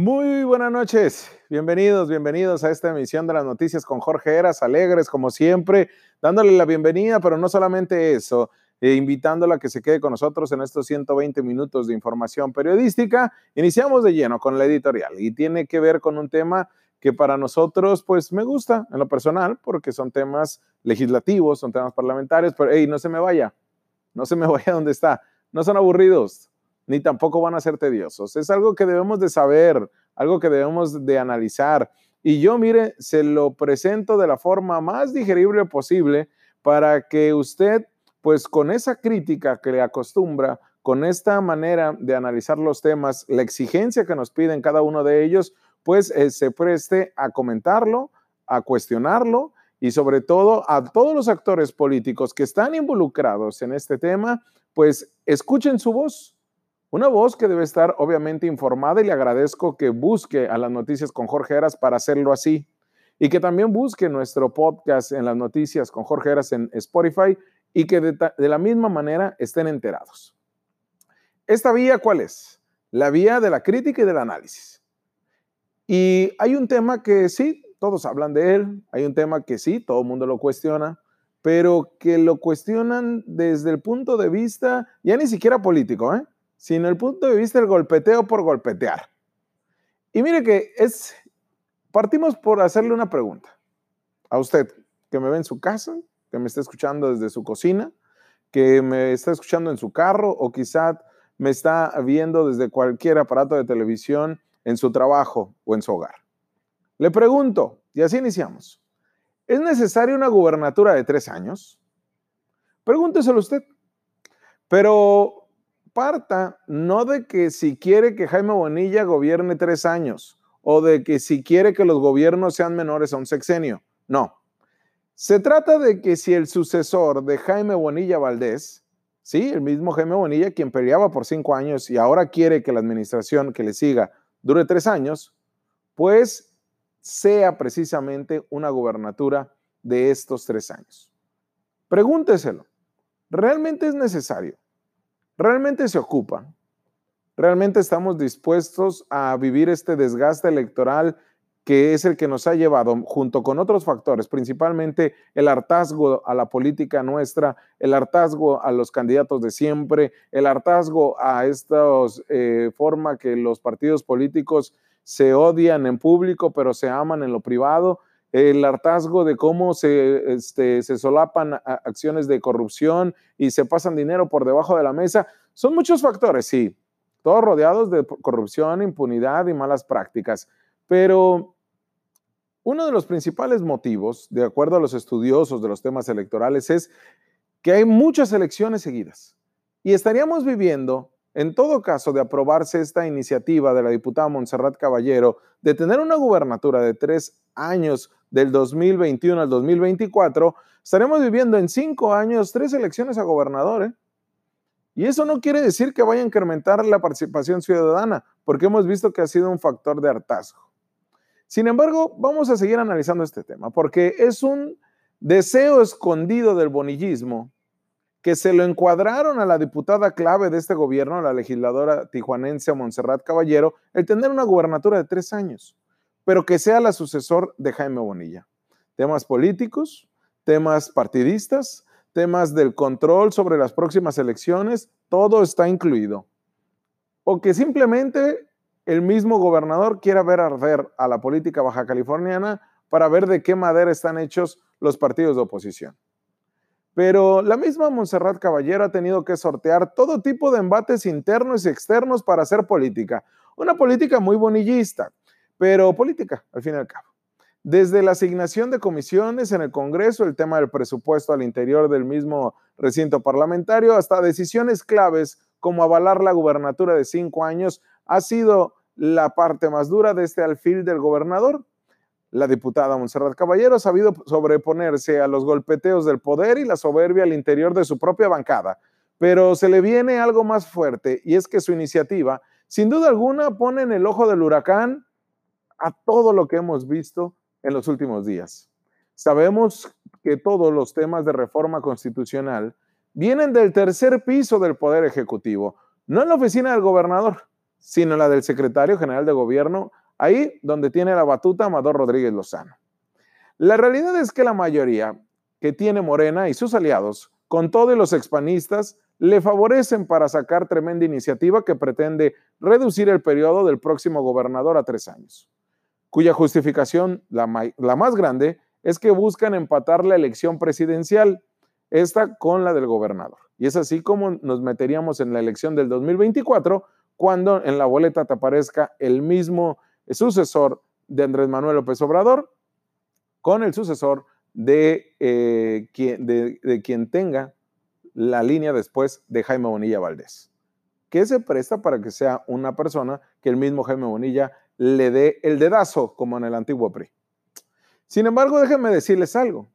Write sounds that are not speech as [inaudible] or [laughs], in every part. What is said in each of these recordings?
Muy buenas noches, bienvenidos, bienvenidos a esta emisión de las noticias con Jorge Eras, alegres como siempre, dándole la bienvenida, pero no solamente eso, eh, invitándola a que se quede con nosotros en estos 120 minutos de información periodística. Iniciamos de lleno con la editorial y tiene que ver con un tema que para nosotros, pues me gusta en lo personal, porque son temas legislativos, son temas parlamentarios, pero hey, no se me vaya, no se me [laughs] vaya donde está, no son aburridos, ni tampoco van a ser tediosos. Es algo que debemos de saber, algo que debemos de analizar. Y yo, mire, se lo presento de la forma más digerible posible para que usted, pues con esa crítica que le acostumbra, con esta manera de analizar los temas, la exigencia que nos piden cada uno de ellos, pues eh, se preste a comentarlo, a cuestionarlo y sobre todo a todos los actores políticos que están involucrados en este tema, pues escuchen su voz, una voz que debe estar obviamente informada y le agradezco que busque a las noticias con Jorge Heras para hacerlo así. Y que también busque nuestro podcast en las noticias con Jorge Heras en Spotify y que de, de la misma manera estén enterados. ¿Esta vía cuál es? La vía de la crítica y del análisis. Y hay un tema que sí, todos hablan de él, hay un tema que sí, todo el mundo lo cuestiona, pero que lo cuestionan desde el punto de vista ya ni siquiera político, ¿eh? Sino el punto de vista del golpeteo por golpetear. Y mire que es, partimos por hacerle una pregunta a usted que me ve en su casa, que me está escuchando desde su cocina, que me está escuchando en su carro o quizá me está viendo desde cualquier aparato de televisión en su trabajo o en su hogar. Le pregunto, y así iniciamos, ¿es necesaria una gubernatura de tres años? Pregúnteselo usted. Pero parta no de que si quiere que Jaime Bonilla gobierne tres años o de que si quiere que los gobiernos sean menores a un sexenio. No. Se trata de que si el sucesor de Jaime Bonilla Valdés, sí, el mismo Jaime Bonilla, quien peleaba por cinco años y ahora quiere que la administración que le siga dure tres años, pues sea precisamente una gubernatura de estos tres años. Pregúnteselo. ¿Realmente es necesario? Realmente se ocupa. Realmente estamos dispuestos a vivir este desgaste electoral que es el que nos ha llevado, junto con otros factores, principalmente el hartazgo a la política nuestra, el hartazgo a los candidatos de siempre, el hartazgo a esta eh, forma que los partidos políticos se odian en público, pero se aman en lo privado, el hartazgo de cómo se, este, se solapan acciones de corrupción y se pasan dinero por debajo de la mesa. Son muchos factores, sí, todos rodeados de corrupción, impunidad y malas prácticas. Pero uno de los principales motivos, de acuerdo a los estudiosos de los temas electorales, es que hay muchas elecciones seguidas. Y estaríamos viviendo en todo caso de aprobarse esta iniciativa de la diputada Montserrat Caballero de tener una gubernatura de tres años del 2021 al 2024, estaremos viviendo en cinco años tres elecciones a gobernador. ¿eh? Y eso no quiere decir que vaya a incrementar la participación ciudadana, porque hemos visto que ha sido un factor de hartazgo. Sin embargo, vamos a seguir analizando este tema, porque es un deseo escondido del bonillismo que se lo encuadraron a la diputada clave de este gobierno, la legisladora tijuanense Montserrat Caballero, el tener una gubernatura de tres años, pero que sea la sucesor de Jaime Bonilla. Temas políticos, temas partidistas, temas del control sobre las próximas elecciones, todo está incluido. O que simplemente el mismo gobernador quiera ver arder a la política baja californiana para ver de qué madera están hechos los partidos de oposición. Pero la misma Montserrat Caballero ha tenido que sortear todo tipo de embates internos y externos para hacer política. Una política muy bonillista, pero política, al fin y al cabo. Desde la asignación de comisiones en el Congreso, el tema del presupuesto al interior del mismo recinto parlamentario, hasta decisiones claves como avalar la gubernatura de cinco años, ha sido la parte más dura de este alfil del gobernador. La diputada Monserrat Caballero ha sabido sobreponerse a los golpeteos del poder y la soberbia al interior de su propia bancada, pero se le viene algo más fuerte y es que su iniciativa, sin duda alguna, pone en el ojo del huracán a todo lo que hemos visto en los últimos días. Sabemos que todos los temas de reforma constitucional vienen del tercer piso del Poder Ejecutivo, no en la oficina del gobernador, sino la del secretario general de gobierno, ahí donde tiene la batuta Amador Rodríguez Lozano. La realidad es que la mayoría que tiene Morena y sus aliados, con todos los expanistas, le favorecen para sacar tremenda iniciativa que pretende reducir el periodo del próximo gobernador a tres años, cuya justificación, la, la más grande, es que buscan empatar la elección presidencial, esta con la del gobernador. Y es así como nos meteríamos en la elección del 2024, cuando en la boleta te aparezca el mismo sucesor de Andrés Manuel López Obrador con el sucesor de, eh, quien, de, quien tenga la línea después de Jaime Bonilla Valdés, que se presta para que sea una persona que el mismo Jaime Bonilla le dé el dedazo, como en el antiguo PRI. Sin embargo, déjenme decirles algo.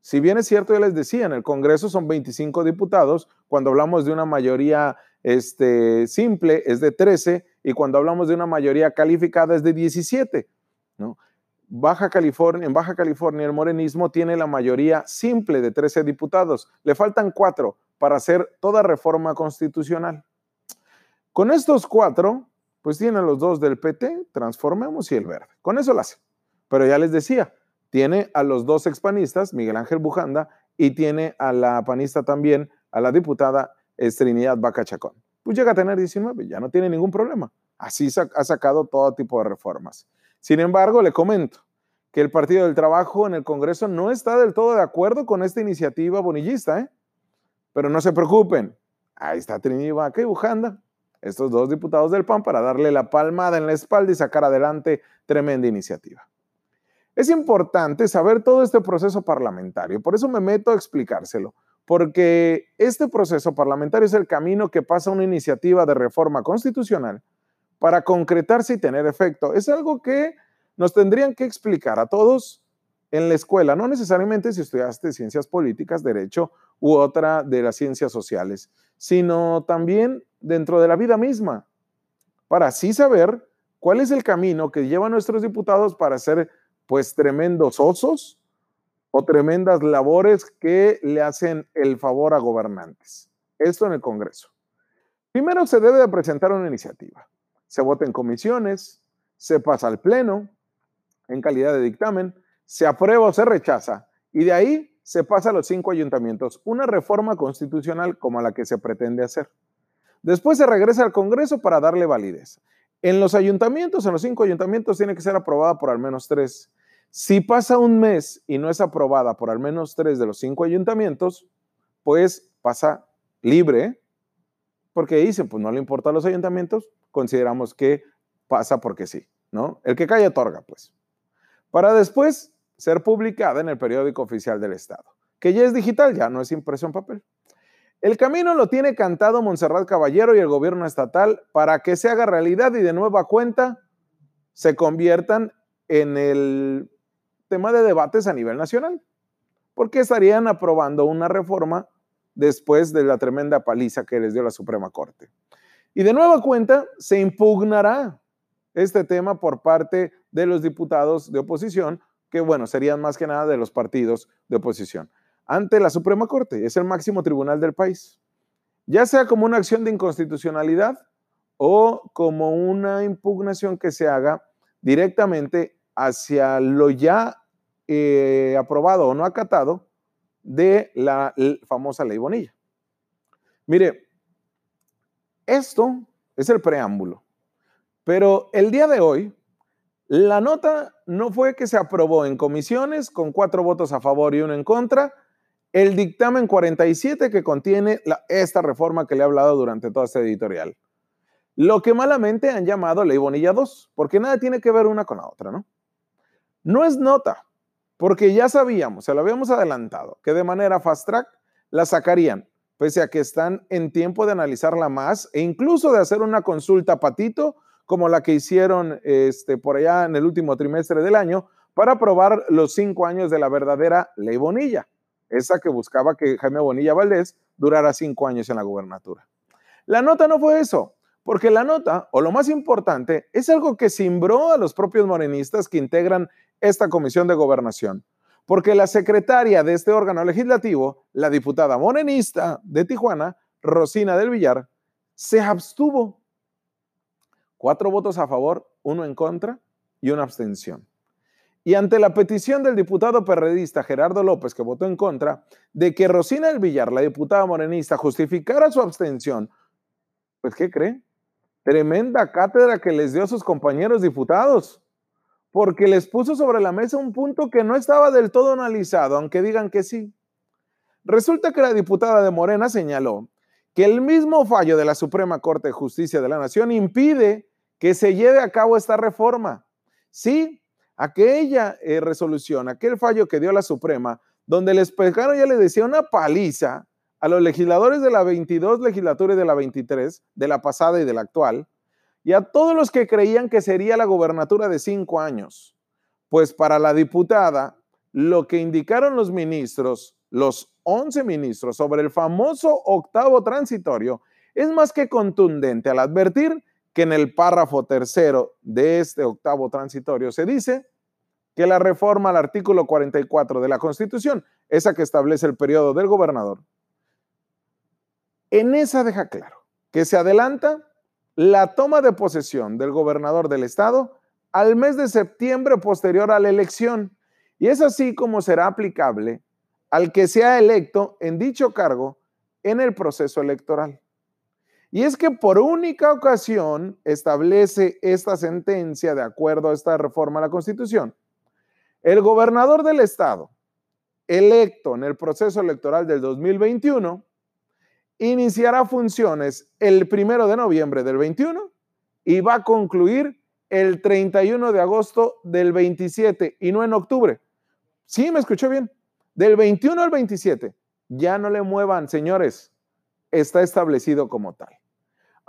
Si bien es cierto, ya les decía, en el Congreso son 25 diputados, cuando hablamos de una mayoría este, simple es de 13 y cuando hablamos de una mayoría calificada es de 17. ¿no? Baja California, en Baja California el morenismo tiene la mayoría simple de 13 diputados. Le faltan cuatro para hacer toda reforma constitucional. Con estos cuatro, pues tienen los dos del PT, Transformemos y el Verde. Con eso lo hace. Pero ya les decía, tiene a los dos expanistas, Miguel Ángel Bujanda, y tiene a la panista también, a la diputada Trinidad Vaca Chacón. Pues llega a tener 19, ya no tiene ningún problema. Así ha sacado todo tipo de reformas. Sin embargo, le comento que el Partido del Trabajo en el Congreso no está del todo de acuerdo con esta iniciativa bonillista, ¿eh? Pero no se preocupen, ahí está Trini Vaca y Bujanda, estos dos diputados del PAN, para darle la palmada en la espalda y sacar adelante tremenda iniciativa. Es importante saber todo este proceso parlamentario, por eso me meto a explicárselo, porque este proceso parlamentario es el camino que pasa una iniciativa de reforma constitucional para concretarse y tener efecto. Es algo que nos tendrían que explicar a todos en la escuela, no necesariamente si estudiaste ciencias políticas, derecho u otra de las ciencias sociales, sino también dentro de la vida misma, para así saber cuál es el camino que llevan nuestros diputados para ser pues tremendos osos o tremendas labores que le hacen el favor a gobernantes. Esto en el Congreso. Primero se debe de presentar una iniciativa se vota en comisiones, se pasa al Pleno en calidad de dictamen, se aprueba o se rechaza y de ahí se pasa a los cinco ayuntamientos, una reforma constitucional como la que se pretende hacer. Después se regresa al Congreso para darle validez. En los ayuntamientos, en los cinco ayuntamientos, tiene que ser aprobada por al menos tres. Si pasa un mes y no es aprobada por al menos tres de los cinco ayuntamientos, pues pasa libre, porque dicen, pues no le importa a los ayuntamientos, consideramos que pasa porque sí, ¿no? El que cae otorga, pues. Para después ser publicada en el periódico oficial del Estado, que ya es digital, ya no es impreso en papel. El camino lo tiene cantado Montserrat Caballero y el gobierno estatal para que se haga realidad y de nueva cuenta se conviertan en el tema de debates a nivel nacional, porque estarían aprobando una reforma después de la tremenda paliza que les dio la Suprema Corte. Y de nueva cuenta, se impugnará este tema por parte de los diputados de oposición, que bueno, serían más que nada de los partidos de oposición, ante la Suprema Corte, es el máximo tribunal del país. Ya sea como una acción de inconstitucionalidad o como una impugnación que se haga directamente hacia lo ya eh, aprobado o no acatado de la famosa ley Bonilla. Mire, esto es el preámbulo. Pero el día de hoy, la nota no fue que se aprobó en comisiones con cuatro votos a favor y uno en contra, el dictamen 47 que contiene esta reforma que le he hablado durante toda esta editorial. Lo que malamente han llamado Ley Bonilla 2, porque nada tiene que ver una con la otra, ¿no? No es nota, porque ya sabíamos, se lo habíamos adelantado, que de manera fast track la sacarían pese a que están en tiempo de analizarla más e incluso de hacer una consulta patito como la que hicieron este, por allá en el último trimestre del año para aprobar los cinco años de la verdadera ley Bonilla, esa que buscaba que Jaime Bonilla Valdés durara cinco años en la gubernatura. La nota no fue eso, porque la nota, o lo más importante, es algo que cimbró a los propios morenistas que integran esta comisión de gobernación porque la secretaria de este órgano legislativo, la diputada morenista de Tijuana, Rosina del Villar, se abstuvo. Cuatro votos a favor, uno en contra y una abstención. Y ante la petición del diputado perredista Gerardo López, que votó en contra, de que Rosina El Villar, la diputada morenista, justificara su abstención, pues ¿qué cree? Tremenda cátedra que les dio a sus compañeros diputados, porque les puso sobre la mesa un punto que no estaba del todo analizado, aunque digan que sí. Resulta que la diputada de Morena señaló que el mismo fallo de la Suprema Corte de Justicia de la Nación impide que se lleve a cabo esta reforma. Sí, aquella eh, resolución, aquel fallo que dio la Suprema, donde les pegaron, ya le decía, una paliza a los legisladores de la 22 legislatura y de la 23, de la pasada y de la actual, y a todos los que creían que sería la gobernatura de cinco años. Pues para la diputada, lo que indicaron los ministros, los 11 ministros, sobre el famoso octavo transitorio, es más que contundente al advertir que en el párrafo tercero de este octavo transitorio se dice que la reforma al artículo 44 de la Constitución, esa que establece el periodo del gobernador, en esa deja claro que se adelanta la toma de posesión del gobernador del estado al mes de septiembre posterior a la elección. Y es así como será aplicable al que sea electo en dicho cargo en el proceso electoral. Y es que por única ocasión establece esta sentencia de acuerdo a esta reforma a la Constitución. El gobernador del estado, electo en el proceso electoral del 2021, iniciará funciones el primero de noviembre del 21 y va a concluir el 31 de agosto del 27 y no en octubre. Sí, me escuchó bien. Del 21 al 27. Ya no le muevan, señores. Está establecido como tal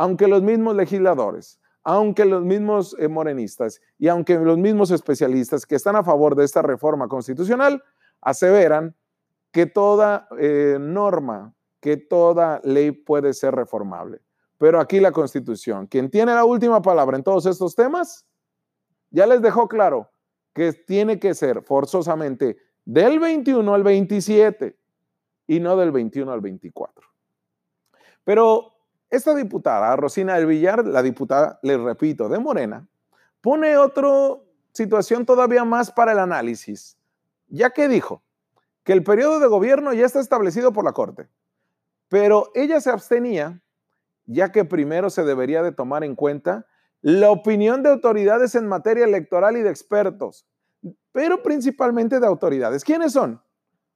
aunque los mismos legisladores, aunque los mismos eh, morenistas y aunque los mismos especialistas que están a favor de esta reforma constitucional aseveran que toda eh, norma, que toda ley puede ser reformable. Pero aquí la Constitución, quien tiene la última palabra en todos estos temas, ya les dejó claro que tiene que ser forzosamente del 21 al 27 y no del 21 al 24. Pero esta diputada, Rosina del Villar, la diputada, les repito, de Morena, pone otra situación todavía más para el análisis, ya que dijo que el periodo de gobierno ya está establecido por la Corte, pero ella se abstenía, ya que primero se debería de tomar en cuenta la opinión de autoridades en materia electoral y de expertos, pero principalmente de autoridades. ¿Quiénes son?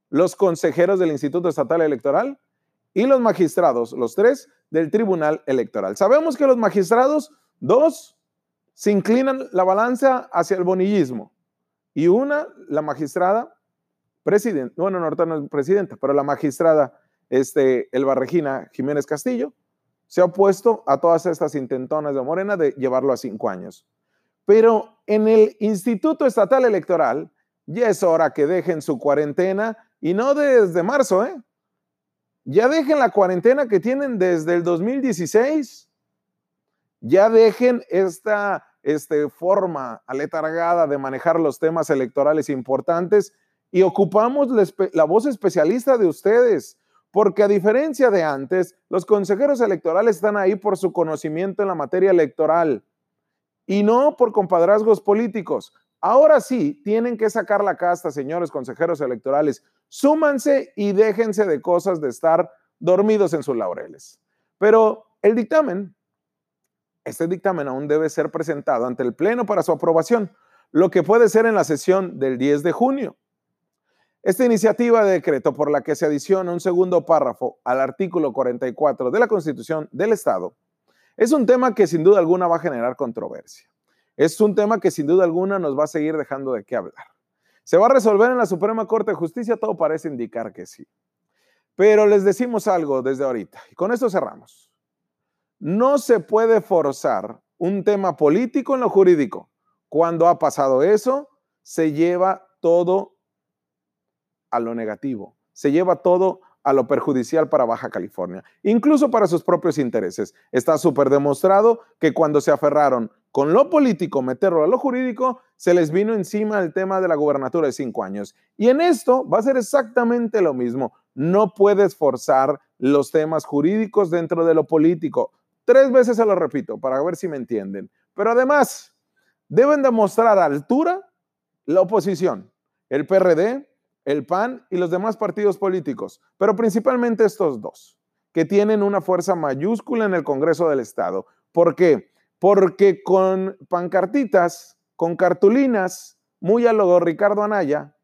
Los consejeros del Instituto Estatal Electoral y los magistrados, los tres, del Tribunal Electoral. Sabemos que los magistrados, dos, se inclinan la balanza hacia el bonillismo y una, la magistrada, presidente, bueno, no, no es presidenta, pero la magistrada este, Elba Regina Jiménez Castillo, se ha opuesto a todas estas intentonas de Morena de llevarlo a cinco años. Pero en el Instituto Estatal Electoral ya es hora que dejen su cuarentena y no desde marzo, ¿eh? Ya dejen la cuarentena que tienen desde el 2016. Ya dejen esta este, forma aletargada de manejar los temas electorales importantes y ocupamos la, la voz especialista de ustedes, porque a diferencia de antes, los consejeros electorales están ahí por su conocimiento en la materia electoral y no por compadrazgos políticos. Ahora sí, tienen que sacar la casta, señores consejeros electorales. Súmanse y déjense de cosas de estar dormidos en sus laureles. Pero el dictamen, este dictamen aún debe ser presentado ante el Pleno para su aprobación, lo que puede ser en la sesión del 10 de junio. Esta iniciativa de decreto por la que se adiciona un segundo párrafo al artículo 44 de la Constitución del Estado es un tema que sin duda alguna va a generar controversia. Es un tema que sin duda alguna nos va a seguir dejando de qué hablar. ¿Se va a resolver en la Suprema Corte de Justicia? Todo parece indicar que sí. Pero les decimos algo desde ahorita, y con esto cerramos. No se puede forzar un tema político en lo jurídico. Cuando ha pasado eso, se lleva todo a lo negativo, se lleva todo a lo perjudicial para Baja California, incluso para sus propios intereses. Está súper demostrado que cuando se aferraron con lo político, meterlo a lo jurídico, se les vino encima el tema de la gubernatura de cinco años. Y en esto va a ser exactamente lo mismo. No puedes forzar los temas jurídicos dentro de lo político. Tres veces se lo repito para ver si me entienden. Pero además, deben demostrar altura la oposición, el PRD, el PAN y los demás partidos políticos, pero principalmente estos dos, que tienen una fuerza mayúscula en el Congreso del Estado. ¿Por qué? Porque con pancartitas, con cartulinas, muy a lo Ricardo Anaya,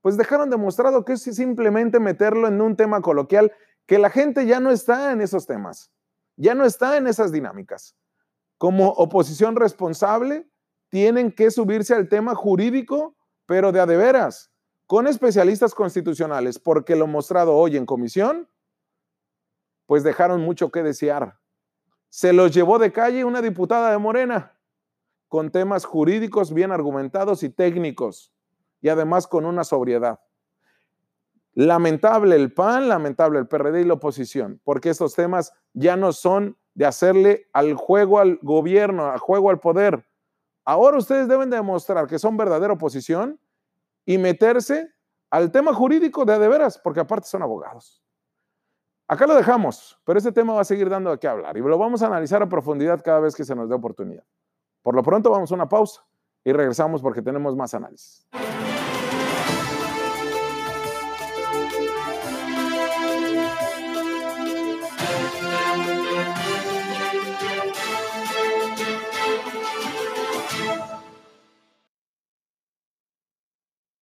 pues dejaron demostrado que es simplemente meterlo en un tema coloquial, que la gente ya no está en esos temas, ya no está en esas dinámicas. Como oposición responsable, tienen que subirse al tema jurídico, pero de a de veras, con especialistas constitucionales, porque lo mostrado hoy en comisión, pues dejaron mucho que desear. Se los llevó de calle una diputada de Morena, con temas jurídicos bien argumentados y técnicos, y además con una sobriedad. Lamentable el PAN, lamentable el PRD y la oposición, porque estos temas ya no son de hacerle al juego al gobierno, al juego al poder, Ahora ustedes deben demostrar que son verdadera oposición y meterse al tema jurídico de de veras, porque aparte son abogados. Acá lo dejamos, pero este tema va a seguir dando de qué hablar y lo vamos a analizar a profundidad cada vez que se nos dé oportunidad. Por lo pronto vamos a una pausa y regresamos porque tenemos más análisis.